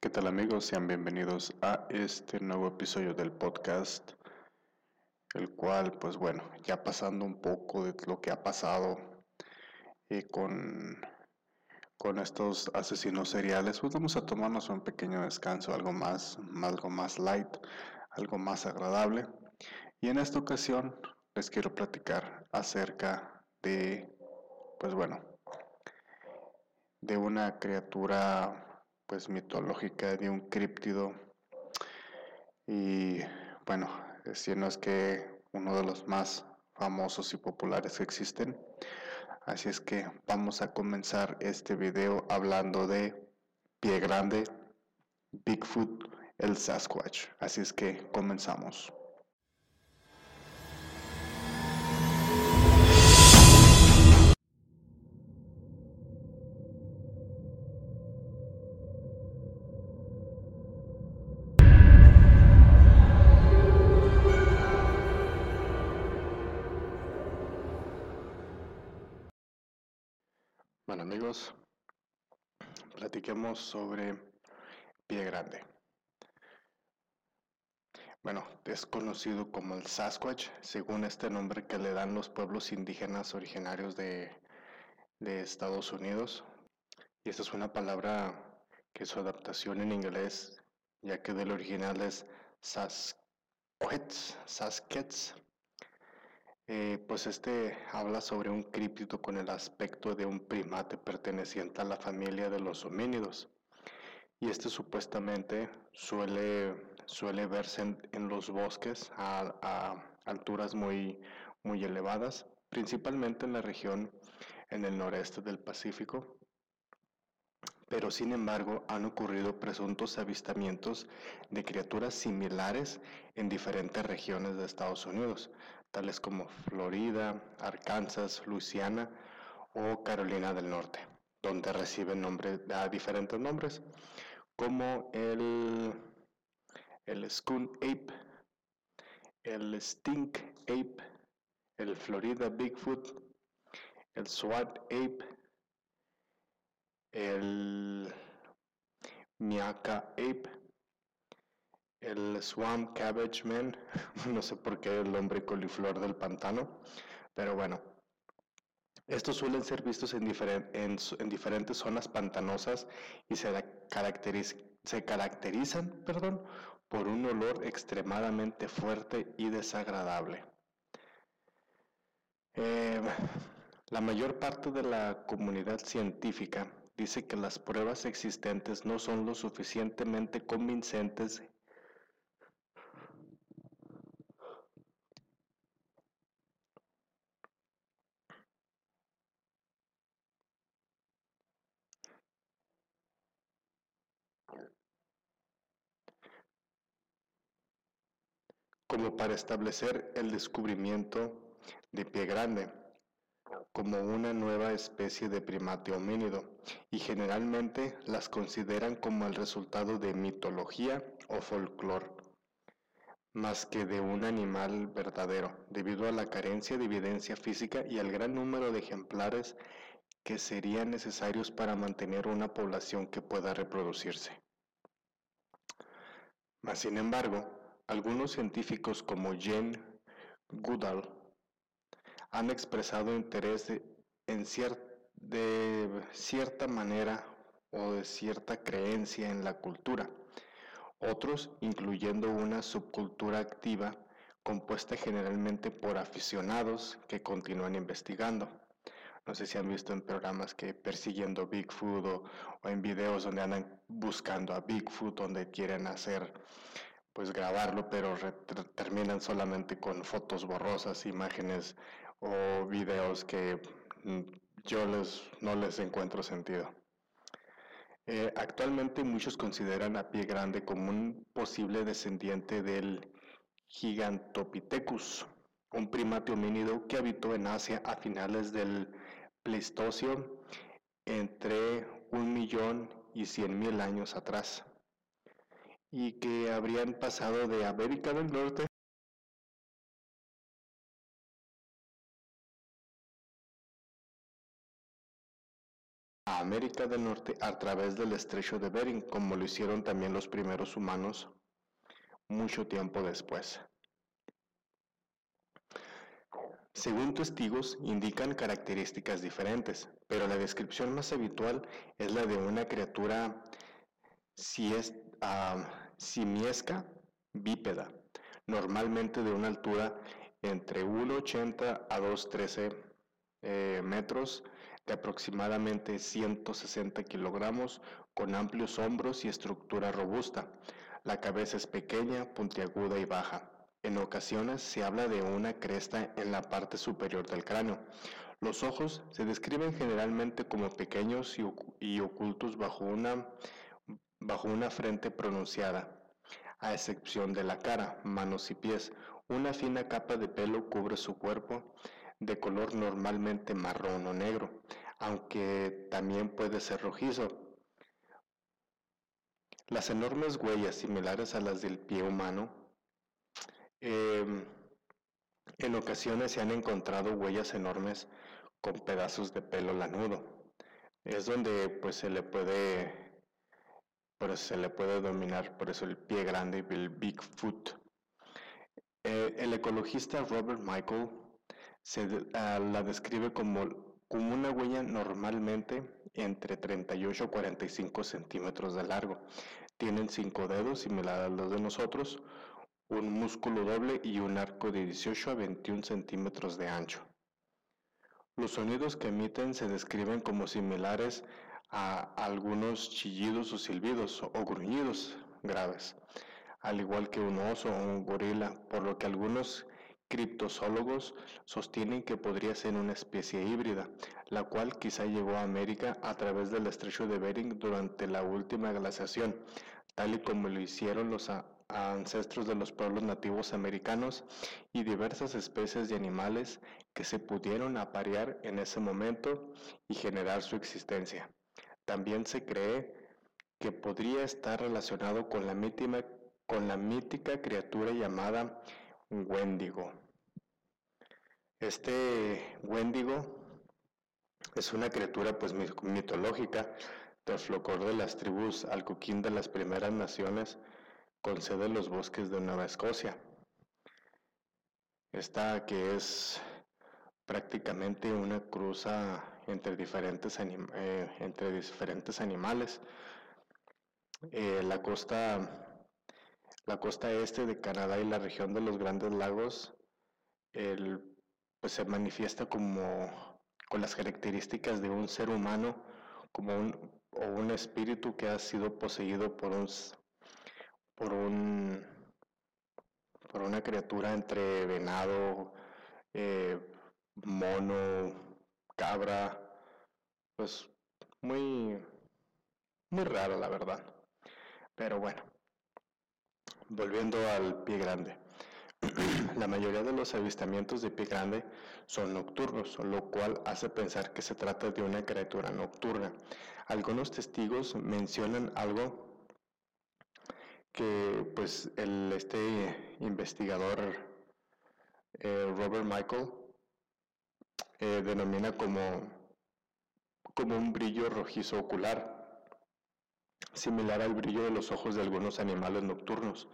¿Qué tal amigos? Sean bienvenidos a este nuevo episodio del podcast, el cual pues bueno, ya pasando un poco de lo que ha pasado eh, con, con estos asesinos seriales, pues vamos a tomarnos un pequeño descanso, algo más, algo más light, algo más agradable. Y en esta ocasión les quiero platicar acerca de, pues bueno, de una criatura pues mitológica de un críptido y bueno, si no es que uno de los más famosos y populares que existen. Así es que vamos a comenzar este video hablando de Pie Grande, Bigfoot, el Sasquatch. Así es que comenzamos. Bueno amigos, platiquemos sobre pie grande. Bueno, es conocido como el Sasquatch, según este nombre que le dan los pueblos indígenas originarios de, Estados Unidos. Y esta es una palabra que su adaptación en inglés, ya que del original es Sasquatch, Sasquatch eh, pues este habla sobre un críptido con el aspecto de un primate perteneciente a la familia de los homínidos. Y este supuestamente suele, suele verse en, los bosques a, alturas muy, muy elevadas, principalmente en la región en el noreste del Pacífico. Pero sin embargo han ocurrido presuntos avistamientos de criaturas similares en diferentes regiones de Estados Unidos, tales como Florida, Arkansas, Luisiana o Carolina del Norte, donde reciben nombre, diferentes nombres, como el, el Ape, el Stink Ape, el Florida Bigfoot, el Swat Ape, el Miaka Ape, el Swamp Cabbage Man, no sé por qué el hombre coliflor del pantano, pero bueno, estos suelen ser vistos en, diferentes zonas pantanosas y se, caracterizan perdón, por un olor extremadamente fuerte y desagradable. Eh, la mayor parte de la comunidad científica dice que las pruebas existentes no son lo suficientemente convincentes para establecer el descubrimiento de pie grande como una nueva especie de primate homínido y generalmente las consideran como el resultado de mitología o folclore más que de un animal verdadero, debido a la carencia de evidencia física y al gran número de ejemplares que serían necesarios para mantener una población que pueda reproducirse. Mas, sin embargo, algunos científicos como Jane Goodall han expresado interés en de cierta manera o de cierta creencia en la cultura. Otros, incluyendo una subcultura activa compuesta generalmente por aficionados que continúan investigando. No sé si han visto en programas que persiguiendo Bigfoot o, o en videos donde andan buscando a Bigfoot, donde quieren hacer pues grabarlo, pero terminan solamente con fotos borrosas, imágenes o videos que mm, yo les, no les encuentro sentido. Eh, actualmente muchos consideran a Pie Grande como un posible descendiente del Gigantopithecus, un primate homínido que habitó en Asia a finales del Pleistoceno entre un millón y cien mil años atrás y que habrían pasado de América del Norte a América del Norte a través del estrecho de Bering, como lo hicieron también los primeros humanos mucho tiempo después. Según testigos, indican características diferentes, pero la descripción más habitual es la de una criatura ah, simiesca bípeda, normalmente de una altura entre 1,80 a 2,13 eh, metros, de aproximadamente 160 kilogramos, con amplios hombros y estructura robusta. La cabeza es pequeña, puntiaguda y baja. En ocasiones se habla de una cresta en la parte superior del cráneo. Los ojos se describen generalmente como pequeños y, ocultos bajo una, bajo una frente pronunciada, a excepción de la cara, manos y pies. Una fina capa de pelo cubre su cuerpo, de color normalmente marrón o negro, aunque también puede ser rojizo. Las enormes huellas similares a las del pie humano Em, en ocasiones se han encontrado huellas enormes con pedazos de pelo lanudo. Es donde pues se le puede pues, se le puede dominar por eso el pie grande el Bigfoot. Eh, el ecologista Robert Michael se, ah, la describe como, como una huella normalmente entre 38 y 45 centímetros de largo. Tienen cinco dedos similares a los de nosotros, un músculo doble y un arco de 18 a 21 centímetros de ancho. Los sonidos que emiten se describen como similares a algunos chillidos o silbidos o gruñidos graves, al igual que un oso o un gorila, por lo que algunos criptozoólogos sostienen que podría ser una especie híbrida, la cual quizá llegó a América a través del estrecho de Bering durante la última glaciación, tal y como lo hicieron los ancestros de los pueblos nativos americanos y diversas especies de animales que se pudieron aparear en ese momento y generar su existencia. También se cree que podría estar relacionado con la, mítica, criatura llamada Wendigo. Este Wendigo es una criatura pues mitológica del flocor de las tribus alcuquín de las primeras naciones con sede en los bosques de Nueva Escocia. Esta que es prácticamente una cruza entre diferentes, eh, entre diferentes animales. Eh, la, costa, la costa este de Canadá y la región de los Grandes Lagos pues se manifiesta como con las características de un ser humano como un, o un espíritu que ha sido poseído por un, por un por una criatura entre venado, eh, mono, cabra, pues muy muy raro la verdad. Pero bueno, volviendo al pie grande. la mayoría de los avistamientos de pie grande son nocturnos, lo cual hace pensar que se trata de una criatura nocturna. Algunos testigos mencionan algo que pues el, este investigador eh, Robert Michael eh, denomina como, como un brillo rojizo ocular, similar al brillo de los ojos de algunos animales nocturnos.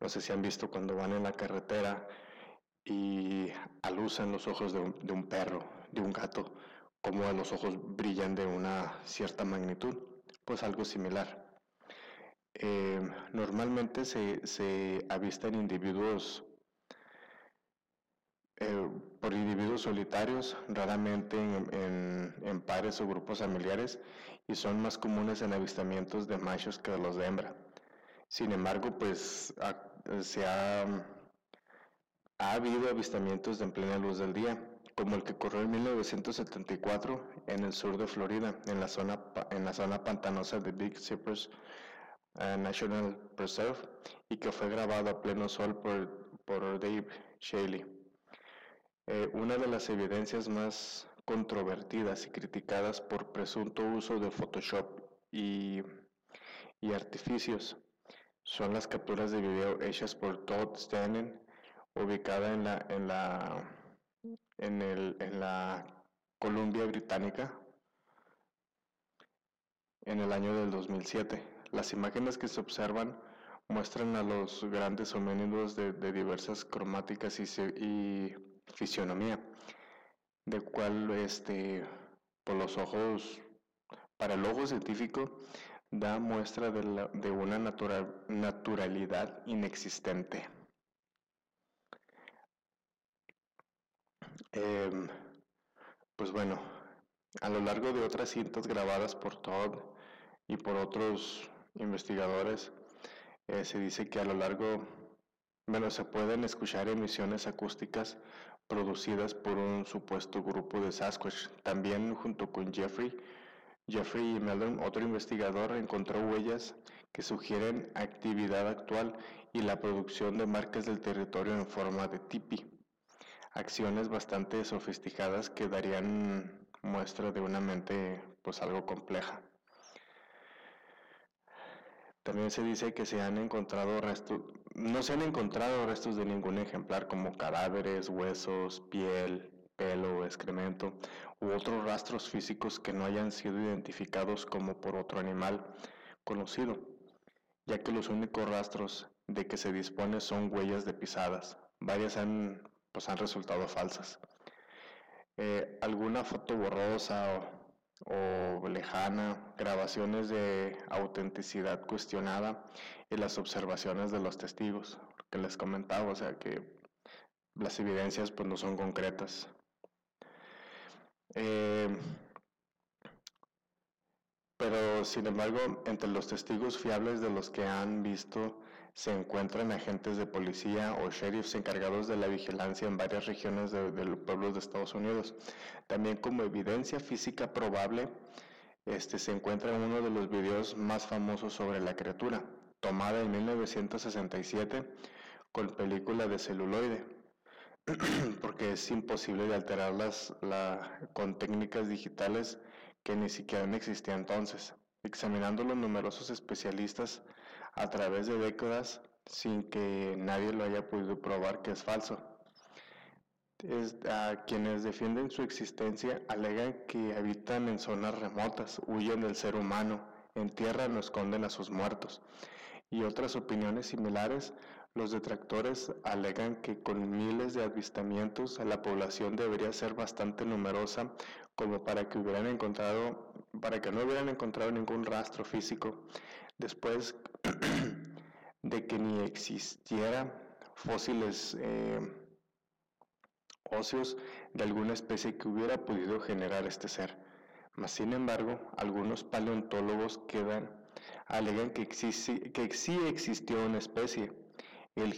No sé si han visto cuando van en la carretera y alusan los ojos de un, de un perro, de un gato, como los ojos brillan de una cierta magnitud, pues algo similar. Eh, normalmente se, se, avistan individuos eh, por individuos solitarios, raramente en, en, pares o grupos familiares, y son más comunes en avistamientos de machos que de los de hembra. Sin embargo, pues se ha, ha habido avistamientos en plena luz del día, como el que ocurrió en 1974 en el sur de Florida, en la zona, en la zona pantanosa de Big Cypress eh, National Preserve y que fue grabado a pleno sol por, por Dave Shaley. Eh, una de las evidencias más controvertidas y criticadas por presunto uso de Photoshop y, y artificios son las capturas de video hechas por Todd Stanton, ubicada en la, en la, en el, en la Columbia Británica, en el año del 2007. Las imágenes que se observan muestran a los grandes homínidos de, diversas cromáticas y, y, fisionomía, de cual este, por los ojos, para el ojo científico, da muestra de, una naturalidad inexistente. Em, pues bueno, a lo largo de otras cintas grabadas por Todd y por otros investigadores, eh, se dice que a lo largo, bueno, se pueden escuchar emisiones acústicas producidas por un supuesto grupo de Sasquatch. También junto con Jeffrey, Jeffrey Mellon, otro investigador, encontró huellas que sugieren actividad actual y la producción de marcas del territorio en forma de tipi acciones bastante sofisticadas que darían muestra de una mente pues algo compleja. También se dice que se han encontrado restos, no se han encontrado restos de ningún ejemplar como cadáveres, huesos, piel, pelo, excremento u otros rastros físicos que no hayan sido identificados como por otro animal conocido, ya que los únicos rastros de que se dispone son huellas de pisadas. Varias han pues han resultado falsas. Eh, alguna foto borrosa o, lejana, grabaciones de autenticidad cuestionada y las observaciones de los testigos, que les comentaba, o sea que las evidencias pues no son concretas. Eh, pero sin embargo, entre los testigos fiables de los que han visto se encuentran agentes de policía o sheriffs encargados de la vigilancia en varias regiones de, los pueblos de Estados Unidos. También como evidencia física probable este, se encuentra uno de los videos más famosos sobre la criatura, tomada en 1967 con película de celuloide, porque es imposible de alterarlas con técnicas digitales que ni siquiera existían entonces. Examinando los numerosos especialistas a través de décadas sin que nadie lo haya podido probar que es falso. a quienes defienden su existencia alegan que habitan en zonas remotas, huyen del ser humano, en tierra no esconden a sus muertos. Y otras opiniones similares, los detractores alegan que con miles de avistamientos la población debería ser bastante numerosa como para que hubieran encontrado, para que no hubieran encontrado ningún rastro físico después de que ni existiera fósiles eh, óseos de alguna especie que hubiera podido generar este ser. Mas, sin embargo, algunos paleontólogos quedan, alegan que, que sí existió una especie, el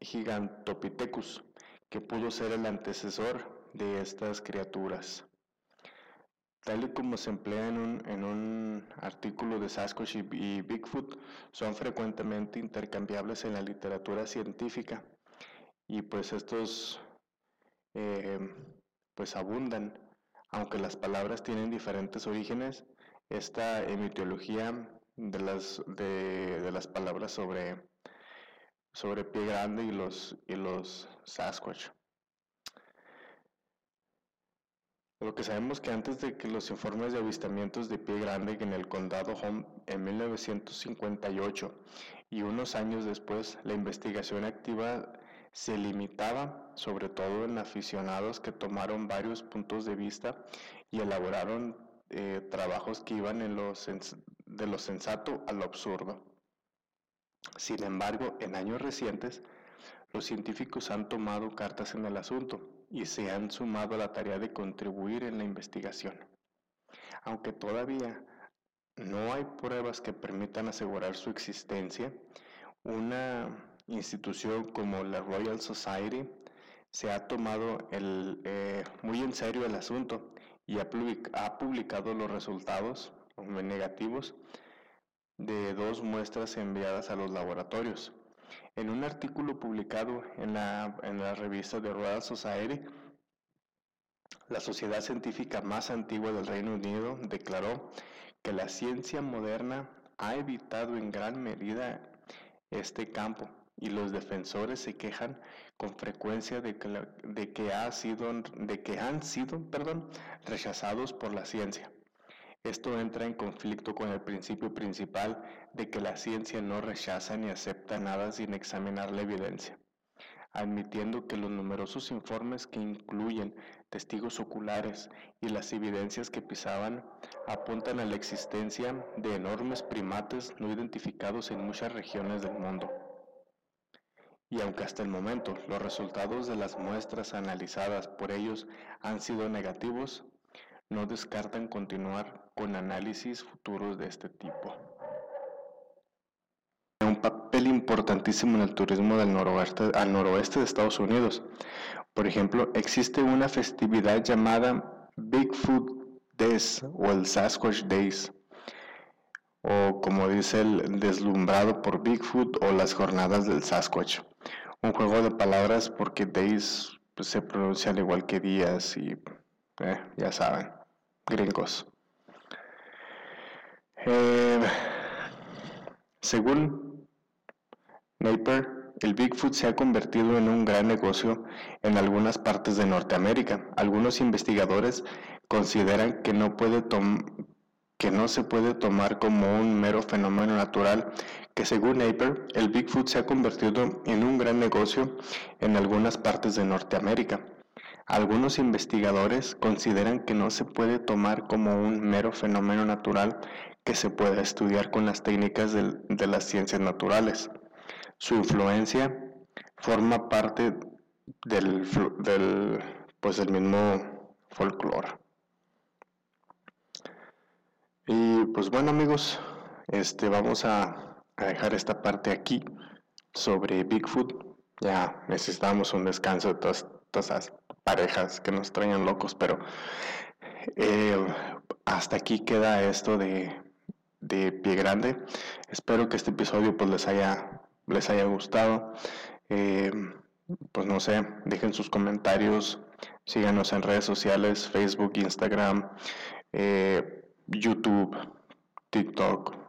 Gigantopithecus, que pudo ser el antecesor de estas criaturas. Tal y como se emplea en un, artículo de Sasquatch y, Bigfoot, son frecuentemente intercambiables en la literatura científica y pues estos eh, pues abundan, aunque las palabras tienen diferentes orígenes, esta emitología de las, de, las palabras sobre, sobre pie grande y los, y los Sasquatch. Lo que sabemos que antes de que los informes de avistamientos de pie grande en el condado Home en 1958 y unos años después, la investigación activa se limitaba sobre todo en aficionados que tomaron varios puntos de vista y elaboraron eh, trabajos que iban en los, de lo sensato a lo absurdo. Sin embargo, en años recientes, los científicos han tomado cartas en el asunto y se han sumado a la tarea de contribuir en la investigación. Aunque todavía no hay pruebas que permitan asegurar su existencia, una institución como la Royal Society se ha tomado eh, muy en serio el asunto y ha, ha publicado los resultados negativos de dos muestras enviadas a los laboratorios. En un artículo publicado en la, en la revista de Royal Society, la sociedad científica más antigua del Reino Unido declaró que la ciencia moderna ha evitado en gran medida este campo y los defensores se quejan con frecuencia de que, de que, ha sido, de que han sido perdón, rechazados por la ciencia. Esto entra en conflicto con el principio principal de que la ciencia no rechaza ni acepta nada sin examinar la evidencia, admitiendo que los numerosos informes que incluyen testigos oculares y las evidencias que pisaban apuntan a la existencia de enormes primates no identificados en muchas regiones del mundo. Y aunque hasta el momento los resultados de las muestras analizadas por ellos han sido negativos, no descartan continuar con análisis futuros de este tipo. Un papel importantísimo en el turismo del noroeste, al noroeste de Estados Unidos. Por ejemplo, existe una festividad llamada Bigfoot Days o el Sasquatch Days, o como dice el deslumbrado por Bigfoot o las jornadas del Sasquatch. Un juego de palabras porque Days pues, se pronuncia al igual que días y eh, ya saben gringos. Eh, según Napier, el Bigfoot se ha convertido en un gran negocio en algunas partes de Norteamérica. Algunos investigadores consideran que no, puede que no se puede tomar como un mero fenómeno natural, que según Napier, el Bigfoot se ha convertido en un gran negocio en algunas partes de Norteamérica. Algunos investigadores consideran que no se puede tomar como un mero fenómeno natural que se pueda estudiar con las técnicas de las ciencias naturales. Su influencia forma parte del, pues, mismo folclore. Y pues bueno amigos, este, vamos a, dejar esta parte aquí sobre Bigfoot. Ya necesitamos un descanso de todas, todas parejas que nos traían locos, pero eh, hasta aquí queda esto de, Pie Grande. Espero que este episodio pues les haya, les haya gustado. Eh, pues no sé, dejen sus comentarios, síganos en redes sociales, Facebook, Instagram, eh, YouTube, TikTok,